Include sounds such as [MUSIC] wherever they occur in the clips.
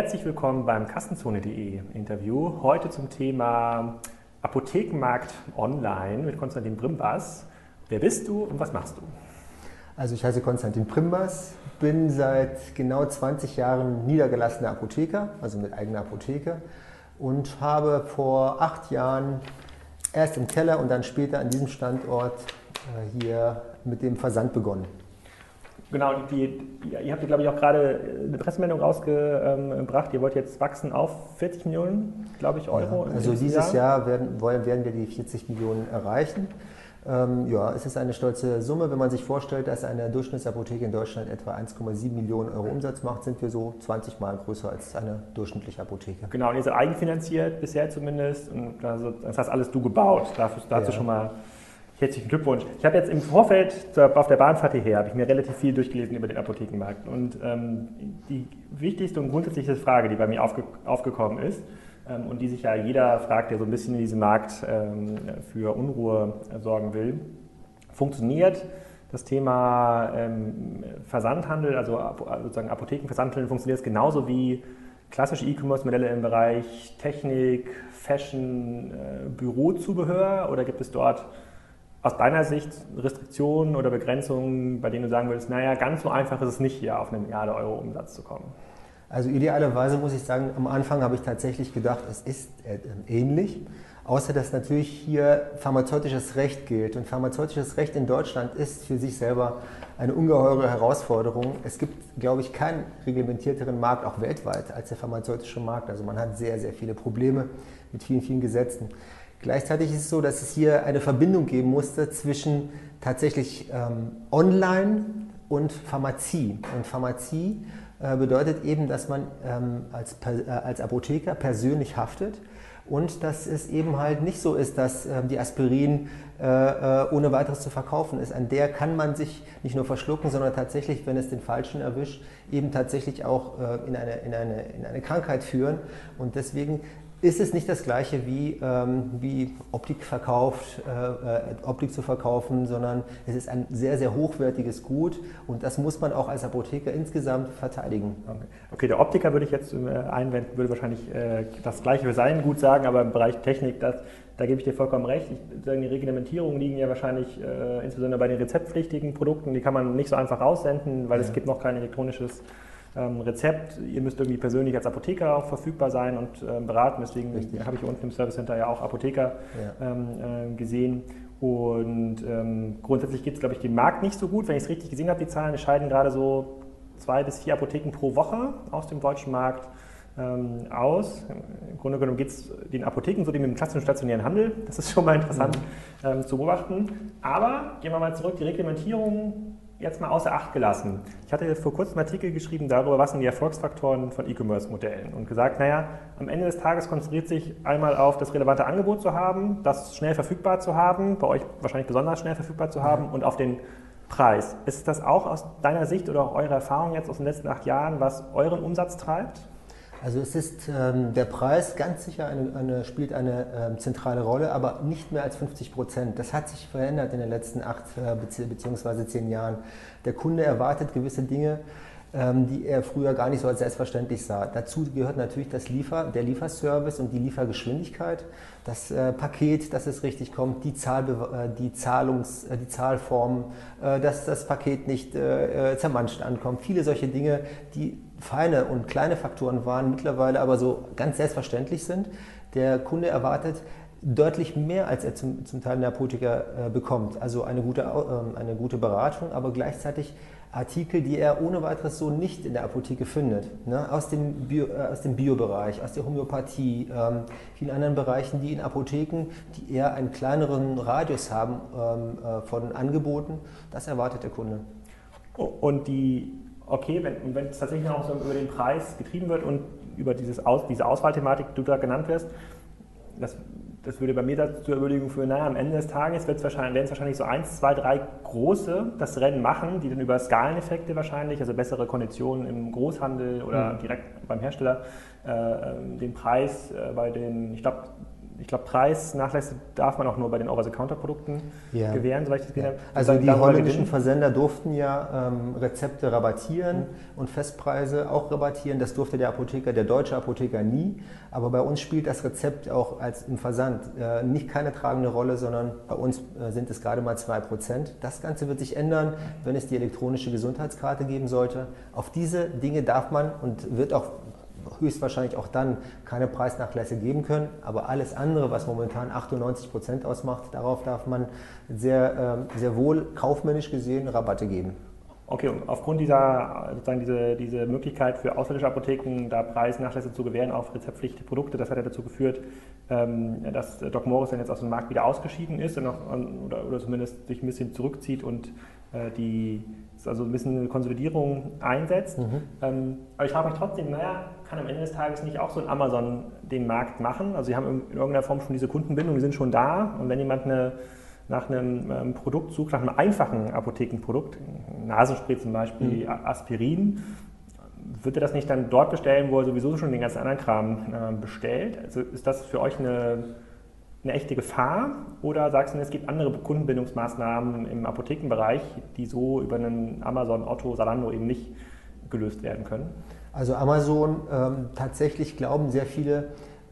Herzlich willkommen beim Kassenzone.de Interview. Heute zum Thema Apothekenmarkt online mit Konstantin Brimbas. Wer bist du und was machst du? Also ich heiße Konstantin Primbas, bin seit genau 20 Jahren niedergelassener Apotheker, also mit eigener Apotheke und habe vor acht Jahren erst im Keller und dann später an diesem Standort äh, hier mit dem Versand begonnen. Genau, die, ihr habt, glaube ich, auch gerade eine Pressemeldung rausgebracht. Ihr wollt jetzt wachsen auf 40 Millionen, glaube ich, Euro. Ja, also dieses Jahr, Jahr werden, werden wir die 40 Millionen erreichen. Ähm, ja, es ist eine stolze Summe. Wenn man sich vorstellt, dass eine Durchschnittsapotheke in Deutschland etwa 1,7 Millionen Euro Umsatz macht, sind wir so 20 Mal größer als eine durchschnittliche Apotheke. Genau, und ihr seid eigenfinanziert bisher zumindest. Und also, das hast alles du gebaut. Dazu, dazu ja. schon mal Herzlichen Glückwunsch. Ich habe jetzt im Vorfeld auf der Bahnfahrt hierher, habe ich mir relativ viel durchgelesen über den Apothekenmarkt. Und ähm, die wichtigste und grundsätzliche Frage, die bei mir aufge aufgekommen ist ähm, und die sich ja jeder fragt, der so ein bisschen in diesem Markt ähm, für Unruhe sorgen will, funktioniert das Thema ähm, Versandhandel, also sozusagen Apothekenversandhandel, funktioniert es genauso wie klassische E-Commerce-Modelle im Bereich Technik, Fashion, äh, Bürozubehör oder gibt es dort aus deiner Sicht Restriktionen oder Begrenzungen, bei denen du sagen würdest, naja, ganz so einfach ist es nicht, hier auf eine Milliarde Euro Umsatz zu kommen? Also idealerweise muss ich sagen, am Anfang habe ich tatsächlich gedacht, es ist äh, ähnlich, außer dass natürlich hier pharmazeutisches Recht gilt. Und pharmazeutisches Recht in Deutschland ist für sich selber eine ungeheure Herausforderung. Es gibt, glaube ich, keinen reglementierteren Markt, auch weltweit, als der pharmazeutische Markt. Also man hat sehr, sehr viele Probleme mit vielen, vielen Gesetzen. Gleichzeitig ist es so, dass es hier eine Verbindung geben musste zwischen tatsächlich ähm, Online und Pharmazie. Und Pharmazie äh, bedeutet eben, dass man ähm, als, äh, als Apotheker persönlich haftet und dass es eben halt nicht so ist, dass äh, die Aspirin äh, äh, ohne weiteres zu verkaufen ist. An der kann man sich nicht nur verschlucken, sondern tatsächlich, wenn es den Falschen erwischt, eben tatsächlich auch äh, in, eine, in, eine, in eine Krankheit führen. Und deswegen ist es nicht das gleiche wie, ähm, wie Optik verkauft, äh, äh, Optik zu verkaufen, sondern es ist ein sehr, sehr hochwertiges Gut und das muss man auch als Apotheker insgesamt verteidigen. Okay, okay der Optiker würde ich jetzt äh, einwenden, würde wahrscheinlich äh, das gleiche für sein Gut sagen, aber im Bereich Technik, das, da gebe ich dir vollkommen recht. Ich, die Reglementierungen liegen ja wahrscheinlich äh, insbesondere bei den rezeptpflichtigen Produkten, die kann man nicht so einfach raussenden, weil ja. es gibt noch kein elektronisches ähm, Rezept. Ihr müsst irgendwie persönlich als Apotheker auch verfügbar sein und ähm, beraten. Deswegen habe ich unten im Service Center ja auch Apotheker ja. Ähm, äh, gesehen. Und ähm, grundsätzlich geht es, glaube ich, dem Markt nicht so gut. Wenn ich es richtig gesehen habe, die Zahlen, scheiden gerade so zwei bis vier Apotheken pro Woche aus dem deutschen Markt ähm, aus. Im Grunde genommen geht es den Apotheken so dem klassischen stationären Handel. Das ist schon mal interessant mhm. ähm, zu beobachten. Aber gehen wir mal zurück, die Reglementierung jetzt mal außer Acht gelassen. Ich hatte vor kurzem einen Artikel geschrieben darüber, was sind die Erfolgsfaktoren von E-Commerce-Modellen und gesagt, naja, am Ende des Tages konzentriert sich einmal auf das relevante Angebot zu haben, das schnell verfügbar zu haben, bei euch wahrscheinlich besonders schnell verfügbar zu haben und auf den Preis. Ist das auch aus deiner Sicht oder auch eurer Erfahrung jetzt aus den letzten acht Jahren, was euren Umsatz treibt? Also es ist ähm, der Preis ganz sicher eine, eine, spielt eine ähm, zentrale Rolle, aber nicht mehr als 50 Prozent. Das hat sich verändert in den letzten acht äh, bzw. zehn Jahren. Der Kunde erwartet gewisse Dinge, ähm, die er früher gar nicht so als selbstverständlich sah. Dazu gehört natürlich das Liefer, der Lieferservice und die Liefergeschwindigkeit, das äh, Paket, dass es richtig kommt, die, Zahlbe äh, die, Zahlungs, äh, die Zahlform, äh, dass das Paket nicht äh, zermanscht ankommt. Viele solche Dinge, die feine und kleine Faktoren waren, mittlerweile aber so ganz selbstverständlich sind. Der Kunde erwartet deutlich mehr, als er zum, zum Teil Apotheker äh, bekommt. Also eine gute, äh, eine gute Beratung, aber gleichzeitig Artikel, die er ohne weiteres so nicht in der Apotheke findet. Ne? Aus, dem Bio, äh, aus Biobereich, aus der Homöopathie, ähm, vielen anderen Bereichen, die in Apotheken, die eher einen kleineren Radius haben ähm, äh, von Angeboten, das erwartet der Kunde. Und die okay, wenn, wenn es tatsächlich auch so über den Preis getrieben wird und über dieses Aus, diese Auswahlthematik, die du da genannt wirst, das, das würde bei mir dazu Überlegung führen, naja, am Ende des Tages wird es wahrscheinlich, werden es wahrscheinlich so eins, zwei, drei große das Rennen machen, die dann über Skaleneffekte wahrscheinlich, also bessere Konditionen im Großhandel oder mhm. direkt beim Hersteller, äh, ähm, den Preis äh, bei den, ich glaube, ich glaube, Preisnachlässe darf man auch nur bei den Over-the-Counter-Produkten Ja. gewähren, soweit ich das gesehen habe. Also die holländischen. Versender durften ja ähm, Rezepte rabattieren und Festpreise auch rabattieren. Das durfte der Apotheker, der deutsche Apotheker nie. Aber bei uns spielt das Rezept auch als im Versand äh, nicht keine tragende Rolle, sondern bei uns äh, sind es gerade mal 2%. Das Ganze wird sich ändern, wenn es die elektronische Gesundheitskarte geben sollte. Auf diese Dinge darf man und wird auch höchstwahrscheinlich auch dann keine Preisnachlässe geben können. Aber alles andere, was momentan 98 Prozent ausmacht, darauf darf man sehr, ähm, sehr wohl kaufmännisch gesehen Rabatte geben. Okay, und aufgrund dieser, sozusagen diese, diese Möglichkeit für ausländische Apotheken, da Preisnachlässe zu gewähren auf rezeptpflichtige Produkte, das hat ja dazu geführt, ähm, dass Doc Morris dann jetzt aus dem Markt wieder ausgeschieden ist oder, oder zumindest sich ein bisschen zurückzieht und äh, die also ein bisschen eine Konsolidierung einsetzt. Ähm, aber ich frage mich trotzdem, naja, kann am Ende des Tages nicht auch so ein Amazon den Markt machen? Also sie haben in irgendeiner Form schon diese Kundenbindung, die sind schon da und wenn jemand eine nach einem ähm, Produkt sucht, nach einem einfachen Apothekenprodukt, Nasenspray zum Beispiel, A- Aspirin, wird er das nicht dann dort bestellen, wo er sowieso schon den ganzen anderen Kram äh, bestellt? Also ist das für euch eine, eine echte Gefahr oder sagst du, es gibt andere Kundenbindungsmaßnahmen im Apothekenbereich, die so über einen Amazon, Otto, Salando eben nicht gelöst werden können? Also Amazon, ähm, tatsächlich glauben sehr viele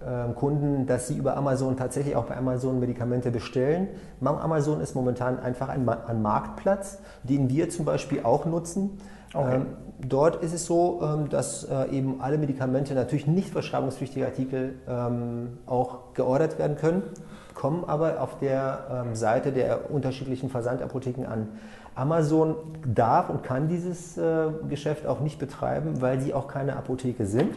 ähm, Kunden, dass sie über Amazon tatsächlich auch bei Amazon Medikamente bestellen. Amazon ist momentan einfach ein, Ma- ein Marktplatz, den wir zum Beispiel auch nutzen. Okay. Ähm, dort ist es so, ähm, dass äh, eben alle Medikamente, natürlich nicht verschreibungspflichtige Artikel, ähm, auch geordert werden können, kommen aber auf der ähm, Seite der unterschiedlichen Versandapotheken an. Amazon darf und kann dieses äh, Geschäft auch nicht betreiben, weil sie auch keine Apotheke sind.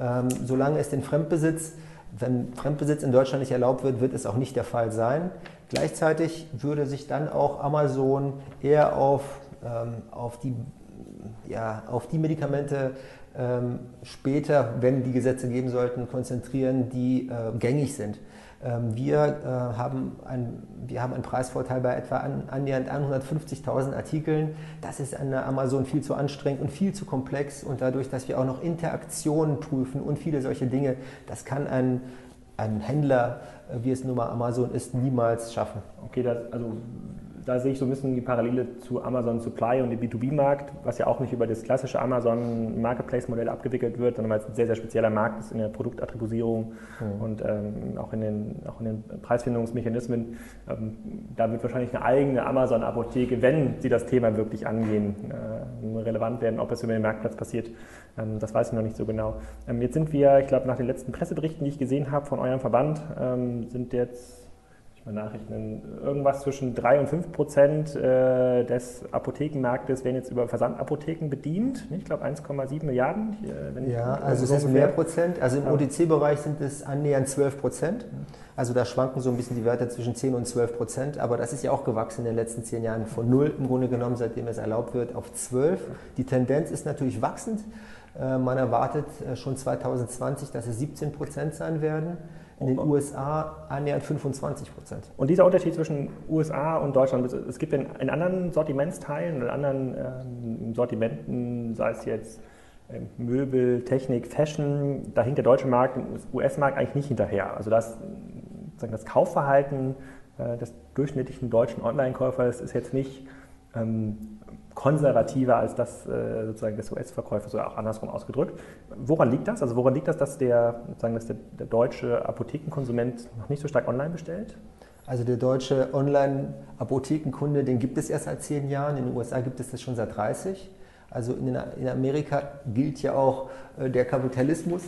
Ähm, solange es den Fremdbesitz, wenn Fremdbesitz in Deutschland nicht erlaubt wird, wird es auch nicht der Fall sein. Gleichzeitig würde sich dann auch Amazon eher auf, ähm, auf, die, ja, auf die Medikamente ähm, später, wenn die Gesetze geben sollten, konzentrieren, die äh, gängig sind. Ähm, wir, äh, haben ein, wir haben einen Preisvorteil bei etwa an, annähernd 150.000 Artikeln. Das ist an der Amazon viel zu anstrengend und viel zu komplex. Und dadurch, dass wir auch noch Interaktionen prüfen und viele solche Dinge, das kann ein, ein Händler, äh, wie es nun mal Amazon ist, niemals schaffen. Okay, das, also da sehe ich so ein bisschen die Parallele zu Amazon Supply und dem B2B-Markt, was ja auch nicht über das klassische Amazon Marketplace-Modell abgewickelt wird, sondern weil es ein sehr, sehr spezieller Markt ist in der Produktattribuierung und ähm, auch, in den, auch in den Preisfindungsmechanismen. Ähm, da wird wahrscheinlich eine eigene Amazon-Apotheke, wenn sie das Thema wirklich angehen, äh, relevant werden. Ob es über den Marktplatz passiert, ähm, das weiß ich noch nicht so genau. Ähm, jetzt sind wir, ich glaube, nach den letzten Presseberichten, die ich gesehen habe von eurem Verband, ähm, sind jetzt Nachrichten, irgendwas zwischen 3 und 5 Prozent äh, des Apothekenmarktes werden jetzt über Versandapotheken bedient. Ich glaube 1,7 Milliarden. Wenn Ja, ich- also es so ist ungefähr. mehr Prozent. Also im. OTC-Bereich sind es annähernd 12 Prozent. Also da schwanken so ein bisschen die Werte zwischen 10 und 12 Prozent. Aber das ist ja auch gewachsen in den letzten zehn Jahren von null im Grunde genommen, seitdem es erlaubt wird, auf 12. Die Tendenz ist natürlich wachsend. Äh, Man erwartet äh, schon 2020, dass es 17 Prozent sein werden. In den. USA annähernd 25 Prozent. Und dieser Unterschied zwischen USA und Deutschland, es gibt in, in anderen Sortimentsteilen oder anderen ähm, Sortimenten, sei es jetzt ähm, Möbel, Technik, Fashion, da hinkt der deutsche Markt, dem US-Markt eigentlich nicht hinterher. Also das, sozusagen das Kaufverhalten äh, des durchschnittlichen deutschen Online-Käufers ist jetzt nicht ähm, konservativer als das äh, sozusagen des US-Verkäufers oder auch andersrum ausgedrückt. Woran liegt das? Also woran liegt das, dass der, sozusagen, dass der, der deutsche Apothekenkonsument noch nicht so stark online bestellt? Also der deutsche Online-Apothekenkunde, den gibt es erst seit zehn Jahren. In den USA gibt es das schon seit 30. Also in, Amerika gilt ja auch äh, der Kapitalismus.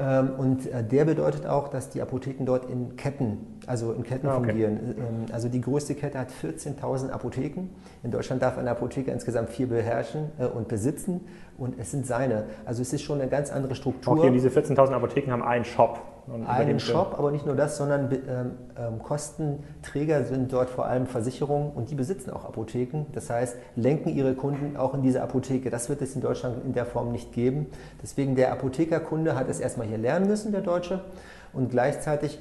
Ähm, und äh, der bedeutet auch, dass die Apotheken dort in Ketten, also in Ketten Ah, okay. fungieren. Ähm, also die größte Kette hat 14.000 Apotheken. In Deutschland darf ein Apotheker insgesamt vier beherrschen äh, und besitzen. Und es sind seine. Also es ist schon eine ganz andere Struktur. Okay, und diese 14.000 Apotheken haben einen Shop. Einen Shop, aber nicht nur das, sondern ähm, ähm, Kostenträger sind dort vor allem Versicherungen und die besitzen auch Apotheken. Das heißt, lenken ihre Kunden auch in diese Apotheke. Das wird es in Deutschland in der Form nicht geben. Deswegen der Apothekerkunde hat es erstmal hier lernen müssen, der Deutsche. Und gleichzeitig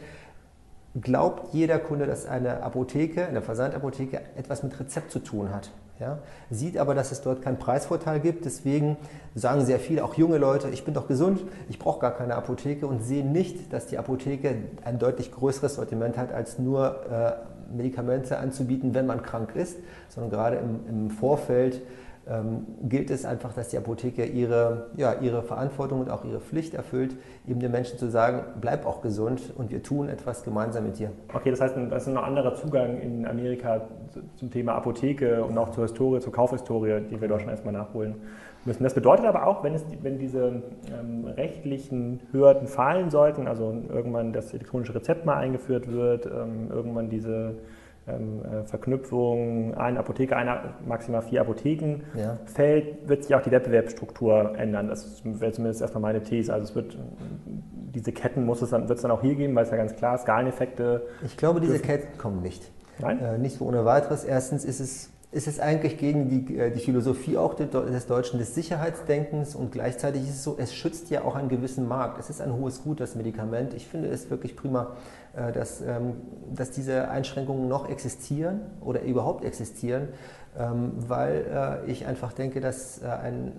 glaubt jeder Kunde, dass eine Apotheke, eine Versandapotheke etwas mit Rezept zu tun hat. Ja? Sieht aber, dass es dort keinen Preisvorteil gibt. Deswegen sagen sehr viele, auch junge Leute, ich bin doch gesund, ich brauche gar keine Apotheke und sehen nicht, dass die Apotheke ein deutlich größeres Sortiment hat, als nur äh, Medikamente anzubieten, wenn man krank ist, sondern gerade im, im Vorfeld ähm, gilt es einfach, dass die Apotheke ihre, ja, ihre Verantwortung und auch ihre Pflicht erfüllt, eben den Menschen zu sagen, bleib auch gesund und wir tun etwas gemeinsam mit dir. Okay, das heißt, das ist ein anderer Zugang in Amerika zum Thema Apotheke und auch zur Historie, zur Kaufhistorie, die wir dort schon erstmal nachholen müssen. Das bedeutet aber auch, wenn, es, wenn diese ähm, rechtlichen Hürden fallen sollten, also irgendwann das elektronische Rezept mal eingeführt wird, ähm, irgendwann diese Verknüpfung, eine Apotheke, einer, maximal vier Apotheken ja. fällt, wird sich auch die Wettbewerbsstruktur ändern. Das wäre zumindest erstmal meine These. Also es wird diese Ketten muss es dann, wird es dann auch hier geben, weil es ja ganz klar Skaleneffekte. Ich glaube, diese Ketten kommen nicht. Nein? Äh, nicht so ohne weiteres. Erstens ist es ist es eigentlich gegen die, äh, die Philosophie auch des Deutschen des Sicherheitsdenkens und gleichzeitig ist es so, es schützt ja auch einen gewissen Markt. Es ist ein hohes Gut, das Medikament. Ich finde es wirklich prima, äh, dass, ähm, dass diese Einschränkungen noch existieren oder überhaupt existieren, weil äh, ich einfach denke, dass, ein,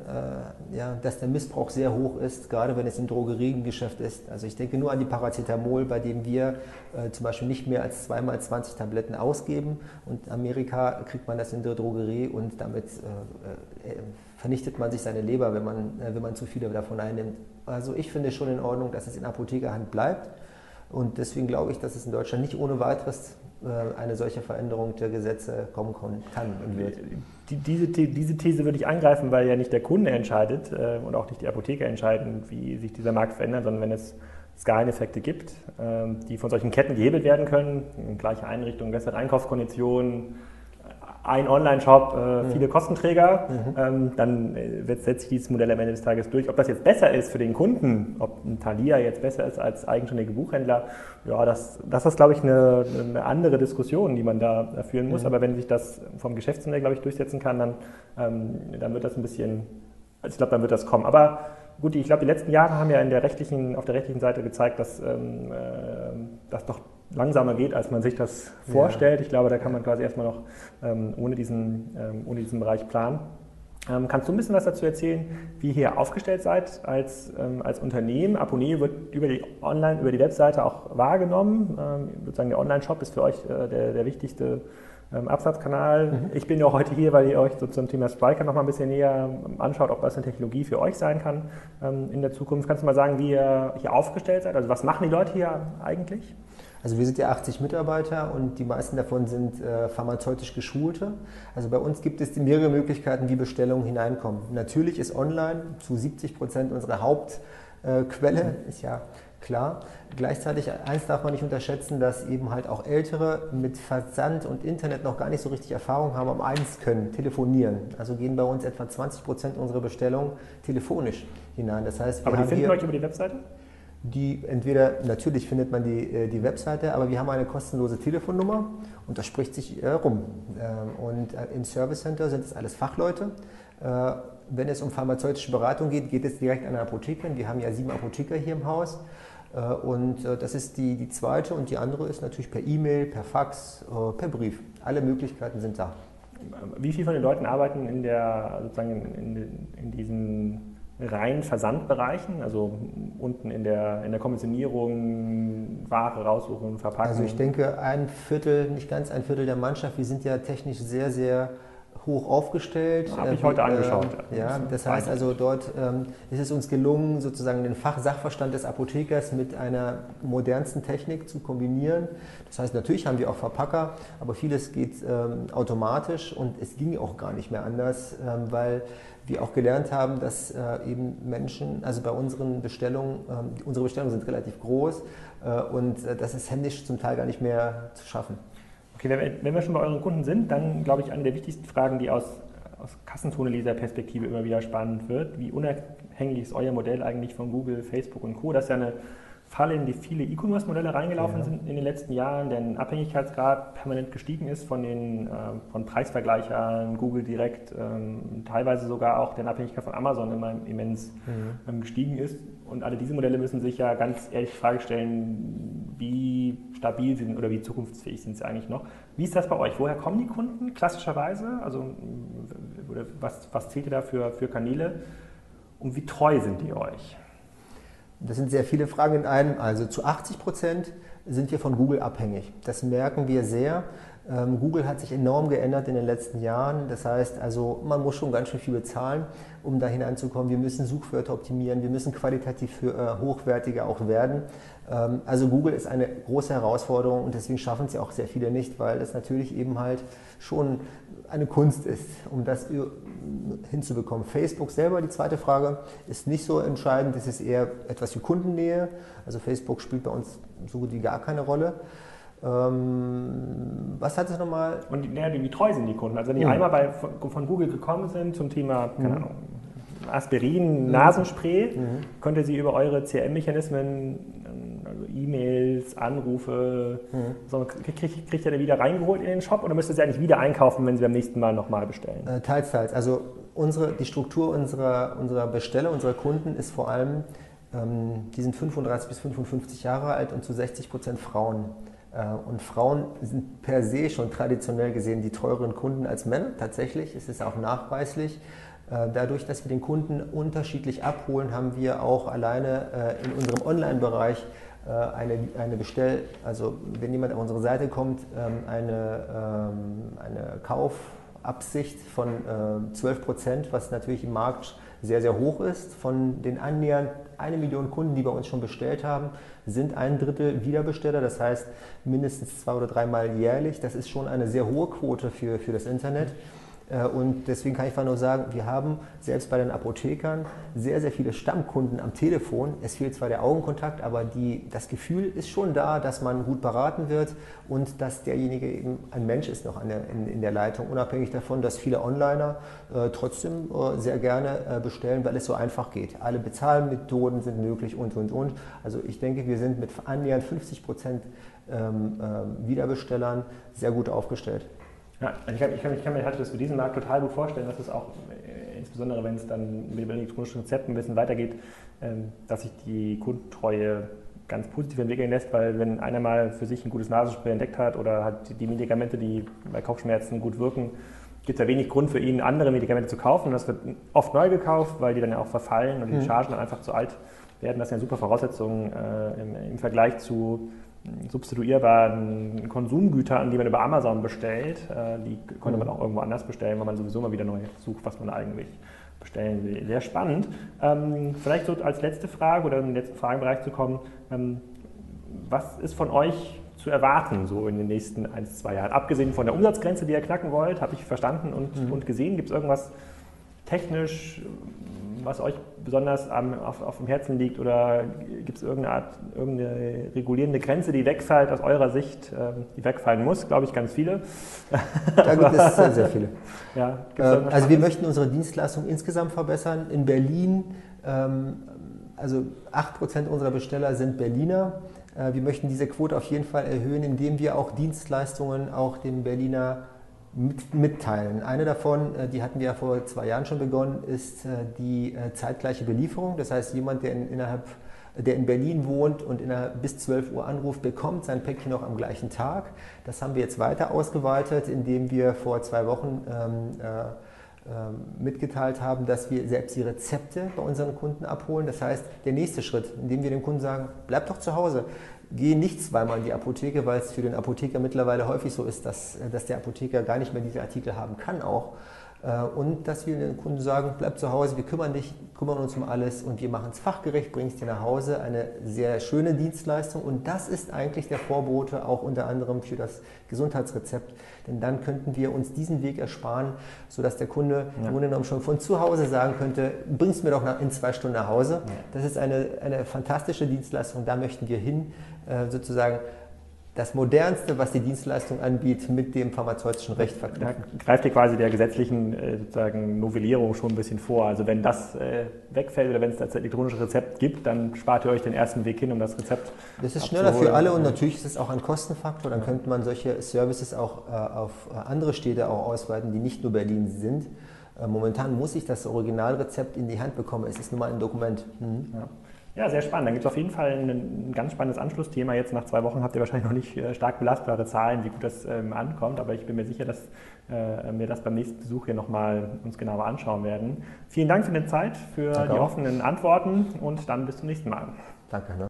ja, dass der Missbrauch sehr hoch ist, gerade wenn es im Drogeriegeschäft ist. Also ich denke nur an die Paracetamol, bei dem wir zum Beispiel nicht mehr als zweimal 20 Tabletten ausgeben und in Amerika kriegt man das in der Drogerie und damit äh, äh, vernichtet man sich seine Leber, wenn man, äh, wenn man zu viele davon einnimmt. Also ich finde schon in Ordnung, dass es in Apothekerhand bleibt und deswegen glaube ich, dass es in Deutschland nicht ohne weiteres äh, eine solche Veränderung der Gesetze kommen kann und wird. Die, diese, diese These würde ich angreifen, weil ja nicht der Kunde entscheidet äh, und auch nicht die Apotheker entscheiden, wie sich dieser Markt verändert, sondern wenn es Skaleneffekte gibt, äh, die von solchen Ketten gehebelt werden können, gleiche Einrichtungen, bessere Einkaufskonditionen, ein Online-Shop, äh, mhm. viele Kostenträger, mhm. ähm, dann äh, setzt sich dieses Modell am Ende des Tages durch. Ob das jetzt besser ist für den Kunden, ob ein Thalia jetzt besser ist als eigenständige Buchhändler, ja, das, das ist, glaube ich, eine, eine andere Diskussion, die man da führen muss. Mhm. Aber wenn sich das vom Geschäftsmodell, glaube ich, durchsetzen kann, dann, ähm, dann wird das ein bisschen, also ich glaube, dann wird das kommen. Aber gut, ich glaube, die letzten Jahre haben ja in der rechtlichen, auf der rechtlichen Seite gezeigt, dass ähm, äh, das doch langsamer geht, als man sich das vorstellt. Ja. Ich glaube, da kann man quasi erstmal noch ähm, ohne, diesen, ähm, ohne diesen Bereich planen. Ähm, kannst du ein bisschen was dazu erzählen, wie ihr hier aufgestellt seid als, ähm, als Unternehmen? Aponie wird über die Online, über die Webseite auch wahrgenommen. Ähm, sozusagen der Online-Shop ist für euch äh, der, der wichtigste ähm, Absatzkanal. Mhm. Ich bin ja heute hier, weil ihr euch so zum Thema Striker noch mal ein bisschen näher anschaut, ob das eine Technologie für euch sein kann in der Zukunft. Kannst du mal sagen, wie ihr hier aufgestellt seid? Also was machen die Leute hier eigentlich? Also wir sind ja 80 Mitarbeiter und die meisten davon sind äh, pharmazeutisch geschulte. Also bei uns gibt es mehrere Möglichkeiten, wie Bestellungen hineinkommen. Natürlich ist online zu 70 Prozent unsere Hauptquelle, äh, ist ja klar. Gleichzeitig, eins darf man nicht unterschätzen, dass eben halt auch Ältere mit Versand und Internet noch gar nicht so richtig Erfahrung haben, am eins können, telefonieren. Also gehen bei uns etwa 20 Prozent unserer Bestellungen telefonisch hinein. Das heißt, Aber die finden euch über die Webseite? die entweder, natürlich findet man die, äh, die Webseite, aber wir haben eine kostenlose Telefonnummer und das spricht sich äh, rum. Ähm, und äh, im Service Center sind es alles Fachleute. Wenn es um pharmazeutische Beratung geht, geht es direkt an eine Apothekerin. Wir haben ja sieben Apotheker hier im Haus. Äh, und äh, das ist die, die zweite und die andere ist natürlich per E-Mail, per Fax, per Brief. Alle Möglichkeiten sind da. Wie viele von den Leuten arbeiten in, der, sozusagen in, in, in diesen rein Versandbereichen, also unten in der, in der Kommissionierung, Ware raussuchen, verpacken? Also ich denke ein Viertel, nicht ganz ein Viertel der Mannschaft, wir sind ja technisch sehr, sehr hoch aufgestellt. Habe ich heute äh, angeschaut. Ja, das heißt also dort ähm, ist es uns gelungen, sozusagen den Fachsachverstand des Apothekers mit einer modernsten Technik zu kombinieren. Das heißt, natürlich haben wir auch Verpacker, aber vieles geht ähm, automatisch und es ging auch gar nicht mehr anders, ähm, weil wir auch gelernt haben, dass äh, eben Menschen, also bei unseren Bestellungen, äh, unsere Bestellungen sind relativ groß äh, und äh, das ist händisch zum Teil gar nicht mehr zu schaffen. Okay, wenn, wir schon bei euren Kunden sind, dann glaube ich, eine der wichtigsten Fragen, die aus, aus Kassenzone-Leser-Perspektive immer wieder spannend wird, wie unabhängig ist euer Modell eigentlich von Google, Facebook und Co. Das ist ja eine Falle, in die viele E-Commerce-Modelle reingelaufen ja. sind in den letzten Jahren, deren Abhängigkeitsgrad permanent gestiegen ist von den äh, von Preisvergleichern, Google direkt, ähm, teilweise sogar auch deren Abhängigkeit von Amazon immer immens mhm. ähm, gestiegen ist. Und alle diese Modelle müssen sich ja ganz ehrlich die Frage stellen, wie stabil sind oder wie zukunftsfähig sind sie eigentlich noch. Wie ist das bei euch? Woher kommen die Kunden klassischerweise? Also was, was zählt ihr da für, für Kanäle? Und wie treu sind die euch? Das sind sehr viele Fragen in einem. Also zu 80 Prozent sind wir von Google abhängig. Das merken wir sehr. Ähm, Google hat sich enorm geändert in den letzten Jahren. Das heißt also, man muss schon ganz schön viel bezahlen, um da hineinzukommen. Wir müssen Suchwörter optimieren, wir müssen qualitativ für, äh, hochwertiger auch werden. Ähm, also Google ist eine große Herausforderung und deswegen schaffen es ja auch sehr viele nicht, weil es natürlich eben halt schon eine Kunst ist, um das hinzubekommen. Facebook selber, die zweite Frage, ist nicht so entscheidend. Das ist eher etwas wie Kundennähe. Also Facebook spielt bei uns so gut wie gar keine Rolle. Ähm, was hat es nochmal? Und ja, wie treu sind die Kunden? Also wenn die mhm. einmal bei, von Google gekommen sind zum Thema, keine mhm. Ahnung, Aspirin, mhm. Nasenspray, mhm. könnt ihr sie über eure CRM-Mechanismen, also E-Mails, Anrufe, mhm. so, kriegt, kriegt ihr dann wieder reingeholt in den Shop oder müsst ihr sie eigentlich wieder einkaufen, wenn sie beim nächsten Mal nochmal bestellen? Äh, teils, teils. Also unsere, die Struktur unserer, unserer Besteller, unserer Kunden ist vor allem, ähm, die sind 35 bis 55 Jahre alt und zu 60 Prozent Frauen. Äh, und Frauen sind per se schon traditionell gesehen die teureren Kunden als Männer. Tatsächlich ist es auch nachweislich. Äh, dadurch, dass wir den Kunden unterschiedlich abholen, haben wir auch alleine äh, in unserem Online-Bereich eine, eine Bestell, also wenn jemand auf unsere Seite kommt, ähm, eine, ähm, eine Kaufabsicht von 12 Prozent, was natürlich im Markt sehr, sehr hoch ist. Von den annähernd eine Million Kunden, die bei uns schon bestellt haben, sind ein Drittel Wiederbesteller. Das heißt mindestens zwei oder dreimal jährlich. Das ist schon eine sehr hohe Quote für, für das Internet. Äh, und deswegen kann ich einfach nur sagen, wir haben selbst bei den Apothekern sehr, sehr viele Stammkunden am Telefon. Es fehlt zwar der Augenkontakt, aber die, das Gefühl ist schon da, dass man gut beraten wird und dass derjenige eben ein Mensch ist noch der, in, in, der Leitung, unabhängig davon, dass viele Onliner äh, trotzdem äh, sehr gerne äh, bestellen, weil es so einfach geht. Alle Bezahlmethoden sind möglich und, und, und. Also ich denke, wir sind mit annähernd 50 Prozent ähm, äh, Wiederbestellern sehr gut aufgestellt. Ja, also ich kann, ich, kann, ich kann mir halt das für diesen Markt total gut vorstellen, dass es auch, äh, insbesondere wenn es dann mit den elektronischen Rezepten ein bisschen weitergeht, ähm, dass sich die Kundentreue ganz positiv entwickeln lässt, weil wenn einer mal für sich ein gutes Nasenspray entdeckt hat oder hat die Medikamente, die bei Kopfschmerzen gut wirken, gibt es ja wenig Grund für ihn, andere Medikamente zu kaufen. Und das wird oft neu gekauft, weil die dann ja auch verfallen und die mhm. Chargen dann einfach zu alt werden. Das sind ja super Voraussetzungen äh, im, im Vergleich zu substituierbaren Konsumgüter, an die man über Amazon bestellt. Äh, die konnte man auch irgendwo anders bestellen, weil man sowieso mal wieder neu sucht, was man eigentlich bestellen will. Sehr spannend. Ähm, vielleicht so als letzte Frage oder in den letzten Fragenbereich zu kommen, ähm, was ist von euch zu erwarten, so in den nächsten ein, zwei Jahren? Abgesehen von der Umsatzgrenze, die ihr knacken wollt, habe ich verstanden und, mhm. und gesehen. Gibt es irgendwas technisch, was euch besonders am, auf, auf dem Herzen liegt oder gibt es irgendeine Art, irgendeine regulierende Grenze, die wegfällt aus eurer Sicht, ähm, die wegfallen muss? Glaube ich, ganz viele. Da gibt es sehr, sehr viele. [LAUGHS] Ja, ähm, also wir möchten unsere Dienstleistung insgesamt verbessern. In Berlin, ähm, also 8% unserer Besteller sind Berliner. Äh, wir möchten diese Quote auf jeden Fall erhöhen, indem wir auch Dienstleistungen auch dem Berliner mit, mitteilen. Eine davon, äh, die hatten wir ja vor zwei Jahren schon begonnen, ist äh, die äh, zeitgleiche Belieferung. Das heißt, jemand, der in, innerhalb der in Berlin wohnt und in der, bis 12 Uhr anruft, bekommt sein Päckchen noch am gleichen Tag. Das haben wir jetzt weiter ausgeweitet, indem wir vor zwei Wochen ähm, äh, mitgeteilt haben, dass wir selbst die Rezepte bei unseren Kunden abholen. Das heißt, der nächste Schritt, indem wir dem Kunden sagen, bleib doch zu Hause, gehe nicht zweimal in die Apotheke, weil es für den Apotheker mittlerweile häufig so ist, dass, äh, dass der Apotheker gar nicht mehr diese Artikel haben kann auch. Äh, und dass wir den Kunden sagen, bleib zu Hause, wir kümmern dich, kümmern uns um alles und wir machen es fachgerecht, bringen es dir nach Hause. Eine sehr schöne Dienstleistung und das ist eigentlich der Vorbote auch unter anderem für das Gesundheitsrezept. Denn dann könnten wir uns diesen Weg ersparen, sodass der Kunde ja. im Grunde genommen schon von zu Hause sagen könnte, bring es mir doch in zwei Stunden nach Hause. Ja. Das ist eine, eine fantastische Dienstleistung, da möchten wir hin, äh, sozusagen das Modernste, was die Dienstleistung anbietet, mit dem pharmazeutischen Recht verknüpfen. Da greift ihr quasi der gesetzlichen äh, sozusagen Novellierung schon ein bisschen vor. Also wenn das äh, wegfällt oder wenn es das elektronische Rezept gibt, dann spart ihr euch den ersten Weg hin, um das Rezept Das ist schneller für alle und natürlich ist es auch ein Kostenfaktor. Dann könnte man solche Services auch äh, auf andere Städte auch ausweiten, die nicht nur Berlin sind. Momentan muss ich das Originalrezept in die Hand bekommen. Es ist nur mal ein Dokument. Mhm. Ja. Ja, sehr spannend. Dann gibt es auf jeden Fall ein, ein, ganz spannendes Anschlussthema. Jetzt nach zwei Wochen habt ihr wahrscheinlich noch nicht äh, stark belastbare Zahlen, wie gut das ähm, ankommt, aber ich bin mir sicher, dass äh, wir das beim nächsten Besuch hier nochmal uns genauer anschauen werden. Vielen Dank für die Zeit, für Danke die auch. offenen Antworten und dann bis zum nächsten Mal. Danke. Ne?